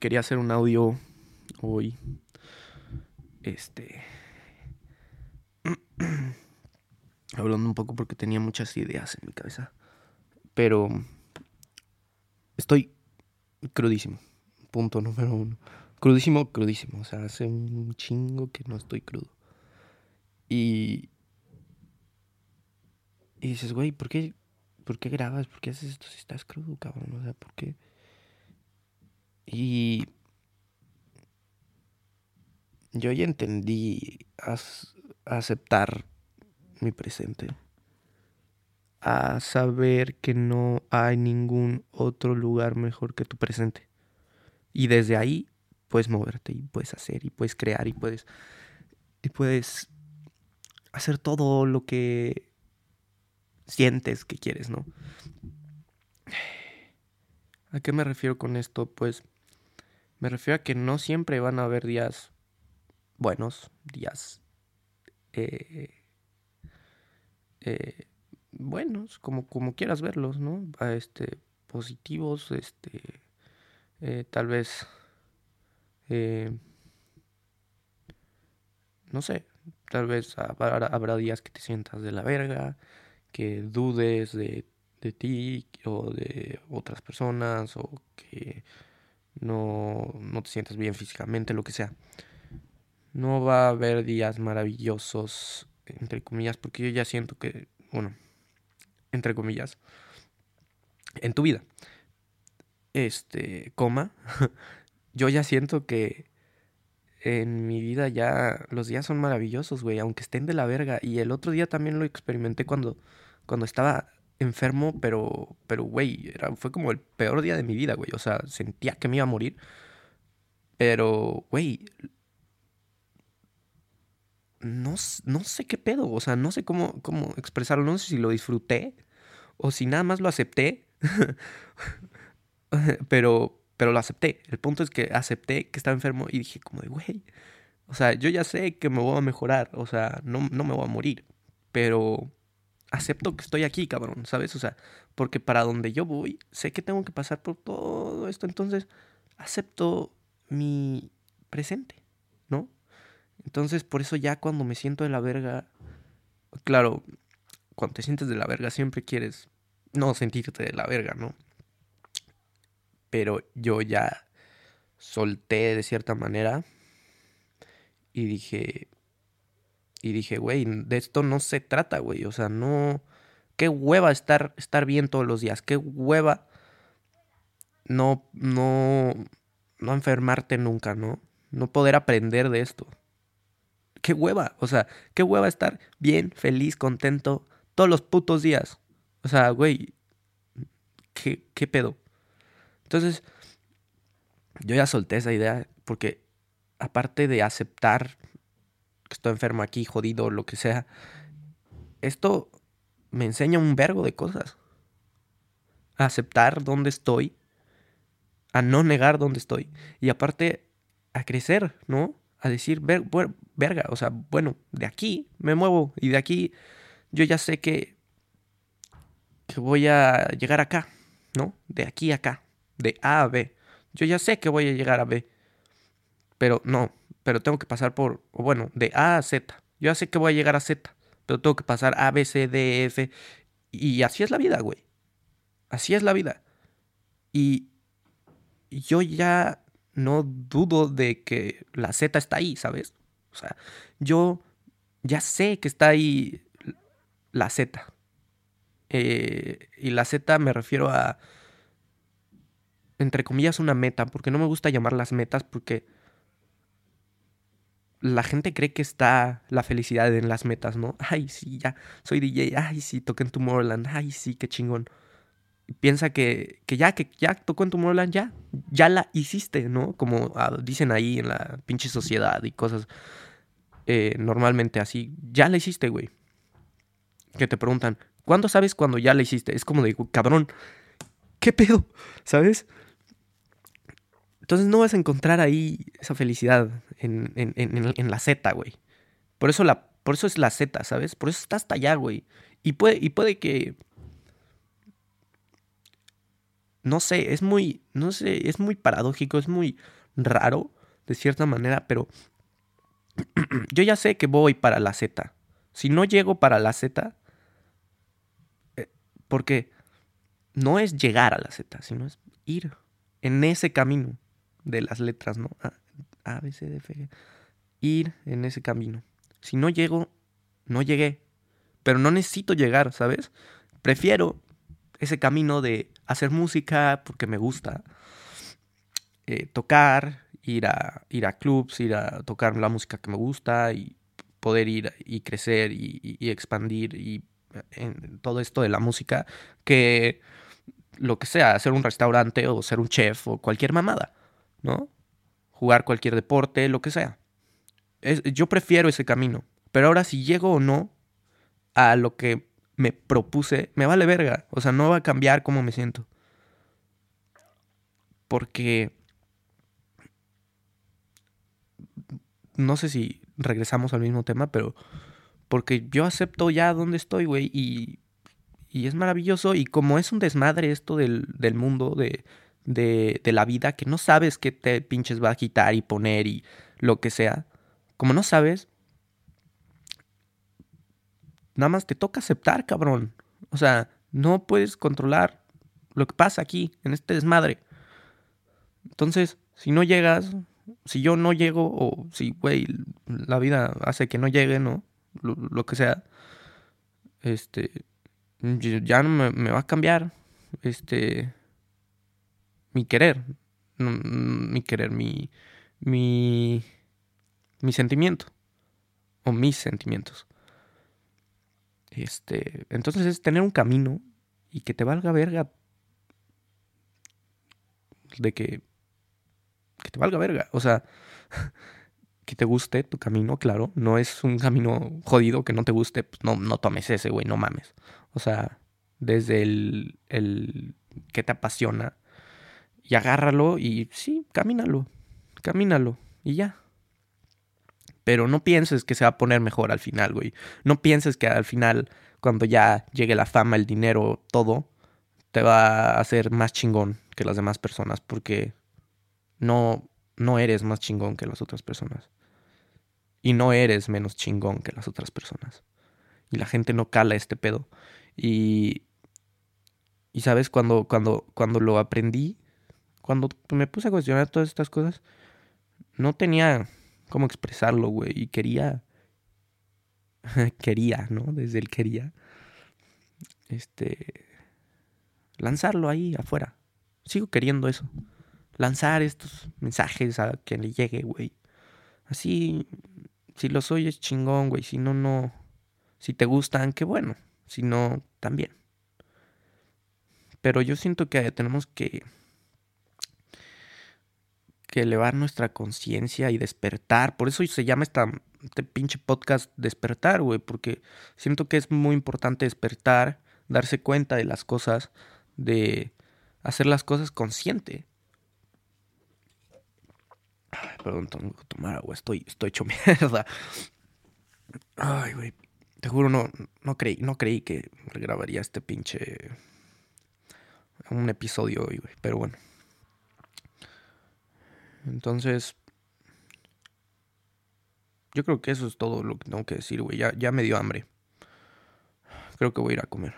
quería hacer un audio hoy. Este. Hablando un poco porque tenía muchas ideas en mi cabeza. Pero. Estoy crudísimo. Punto número uno. Crudísimo, crudísimo. O sea, hace un chingo que no estoy crudo. Y. Y dices, güey, ¿por qué, ¿por qué grabas? ¿Por qué haces esto si estás crudo, cabrón? O sea, ¿por qué? Y yo ya entendí a, aceptar mi presente, a saber que no hay ningún otro lugar mejor que tu presente. Y desde ahí puedes moverte y puedes hacer y puedes crear y puedes y puedes hacer todo lo que sientes que quieres, ¿no? ¿A qué me refiero con esto? Pues me refiero a que no siempre van a haber días buenos, días eh, eh, buenos, como, como quieras verlos, ¿no? Este, positivos, este, eh, tal vez, no sé, tal vez habrá, habrá, días que te sientas de la verga, que dudes de, de ti o de otras personas o que no, no te sientas bien físicamente, lo que sea. No va a haber días maravillosos, entre comillas, porque yo ya siento que, bueno, entre comillas, en tu vida, este, coma, yo ya siento que en mi vida ya los días son maravillosos, güey, aunque estén de la verga. Y el otro día también lo experimenté cuando, cuando estaba enfermo, pero, pero, güey, era, fue como el peor día de mi vida, güey. O sea, sentía que me iba a morir. Pero, güey, no, no sé qué pedo, o sea, no sé cómo, cómo expresarlo, no sé si lo disfruté o si nada más lo acepté. pero, pero lo acepté. El punto es que acepté que estaba enfermo y dije como güey, o sea, yo ya sé que me voy a mejorar, o sea, no, no me voy a morir, pero acepto que estoy aquí, cabrón, ¿sabes? O sea, porque para donde yo voy, sé que tengo que pasar por todo esto, entonces acepto mi presente, ¿no? Entonces, por eso ya cuando me siento de la verga, claro, cuando te sientes de la verga siempre quieres no sentirte de la verga, ¿no? Pero yo ya solté de cierta manera y dije, y dije, güey, de esto no se trata, güey. O sea, no. Qué hueva estar, estar bien todos los días. Qué hueva no, no, no enfermarte nunca, ¿no? No poder aprender de esto. Qué hueva. O sea, qué hueva estar bien, feliz, contento todos los putos días. O sea, güey, ¿qué, qué pedo? Entonces, yo ya solté esa idea porque aparte de aceptar que estoy enfermo aquí, jodido, lo que sea. Esto me enseña un vergo de cosas. A aceptar dónde estoy, a no negar dónde estoy. Y aparte, a crecer, ¿no? A decir, ver, verga, o sea, bueno, de aquí me muevo y de aquí yo ya sé que, que voy a llegar acá, ¿no? De aquí a acá, de A a B. Yo ya sé que voy a llegar a B. Pero no, pero tengo que pasar por, bueno, de A a Z. Yo ya sé que voy a llegar a Z, pero tengo que pasar A, B, C, D, F. Y así es la vida, güey. Así es la vida. Y yo ya no dudo de que la Z está ahí, ¿sabes? O sea, yo ya sé que está ahí la Z. Eh, y la Z me refiero a, entre comillas, una meta, porque no me gusta llamar las metas porque la gente cree que está la felicidad en las metas, ¿no? Ay, sí, ya, soy DJ, ay, sí, toqué en Tomorrowland, ay, sí, qué chingón. piensa que, que ya, que ya tocó en Tomorrowland, ya, ya la hiciste, ¿no? Como ah, dicen ahí en la pinche sociedad y cosas eh, normalmente así, ya la hiciste, güey. Que te preguntan, ¿cuándo sabes cuando ya la hiciste? Es como de, cabrón, ¿qué pedo? ¿Sabes? Entonces no vas a encontrar ahí esa felicidad en, en, la Z, güey. Por eso, la, por eso es la Z, ¿sabes? Por eso está hasta allá, güey. Y puede, y puede que... no sé, es muy, no sé, es muy paradójico, es muy raro de cierta manera, pero yo ya sé que voy para la Z. Si no llego para la Z, eh, porque no es llegar a la Z, sino es ir en ese camino de las letras, ¿no? A, a B, C, D, F, G. Ir en ese camino. Si no llego, no llegué. Pero no necesito llegar, ¿sabes? Prefiero ese camino de hacer música porque me gusta. Eh, tocar, ir a, ir a clubs, ir a tocar la música que me gusta y poder ir y crecer y, expandir y en todo esto de la música que lo que sea, hacer un restaurante o ser un chef o cualquier mamada, ¿no? Jugar cualquier deporte, lo que sea. yo prefiero ese camino. Pero ahora si llego o no a lo que me propuse, me vale verga. O sea, no va a cambiar cómo me siento. Porque... No sé si regresamos al mismo tema, pero... Porque yo acepto ya dónde estoy, güey. Y, y es maravilloso. Y como es un desmadre esto del, del mundo, de, de, de la vida, que no sabes qué te pinches va a quitar y poner y lo que sea. Como no sabes, Nada más te toca aceptar, cabrón. O sea, no puedes controlar lo que pasa aquí, en este desmadre. Entonces, si no llegas, si yo no llego, o si, güey, la vida hace que no llegue, ¿no? Lo, que sea, este, ya no me, va a cambiar, este, mi querer, mi querer, mi, mi, mi sentimiento, o mis sentimientos. Este, entonces es tener un camino y que te valga verga de que que te valga verga, o sea, que te guste tu camino, claro, no es un camino jodido que no te guste, pues no no tomes ese, güey, no mames. O sea, desde el el que te apasiona y agárralo y sí, camínalo. Camínalo y ya. Pero no pienses que se va a poner mejor al final, güey. No pienses que al final, cuando ya llegue la fama, el dinero, todo, te va a hacer más chingón que las demás personas, porque no, no eres más chingón que las otras personas. Y no eres menos chingón que las otras personas. Y la gente no cala este pedo. Y, y sabes, cuando, cuando, cuando lo aprendí, cuando me puse a cuestionar todas estas cosas, no tenía cómo expresarlo, güey. Y quería, quería, ¿no? Desde el quería, este, lanzarlo ahí afuera. Sigo queriendo eso. Lanzar estos mensajes a quien le llegue, güey. Así, si los oyes chingón, güey. Si no, no. Si te gustan, qué bueno. Si no, también. Pero yo siento que tenemos que que elevar nuestra conciencia y despertar. Por eso se llama esta, este pinche podcast despertar, güey, porque siento que es muy importante despertar, darse cuenta de las cosas, de hacer las cosas consciente. perdón, tengo que tomar agua, estoy, estoy hecho mierda. Ay, güey, te juro, no, no, creí, no creí que grabaría este pinche... un episodio hoy, güey, pero bueno. Entonces, yo creo que eso es todo lo que tengo que decir, güey. Ya, ya me dio hambre. Creo que voy a ir a comer.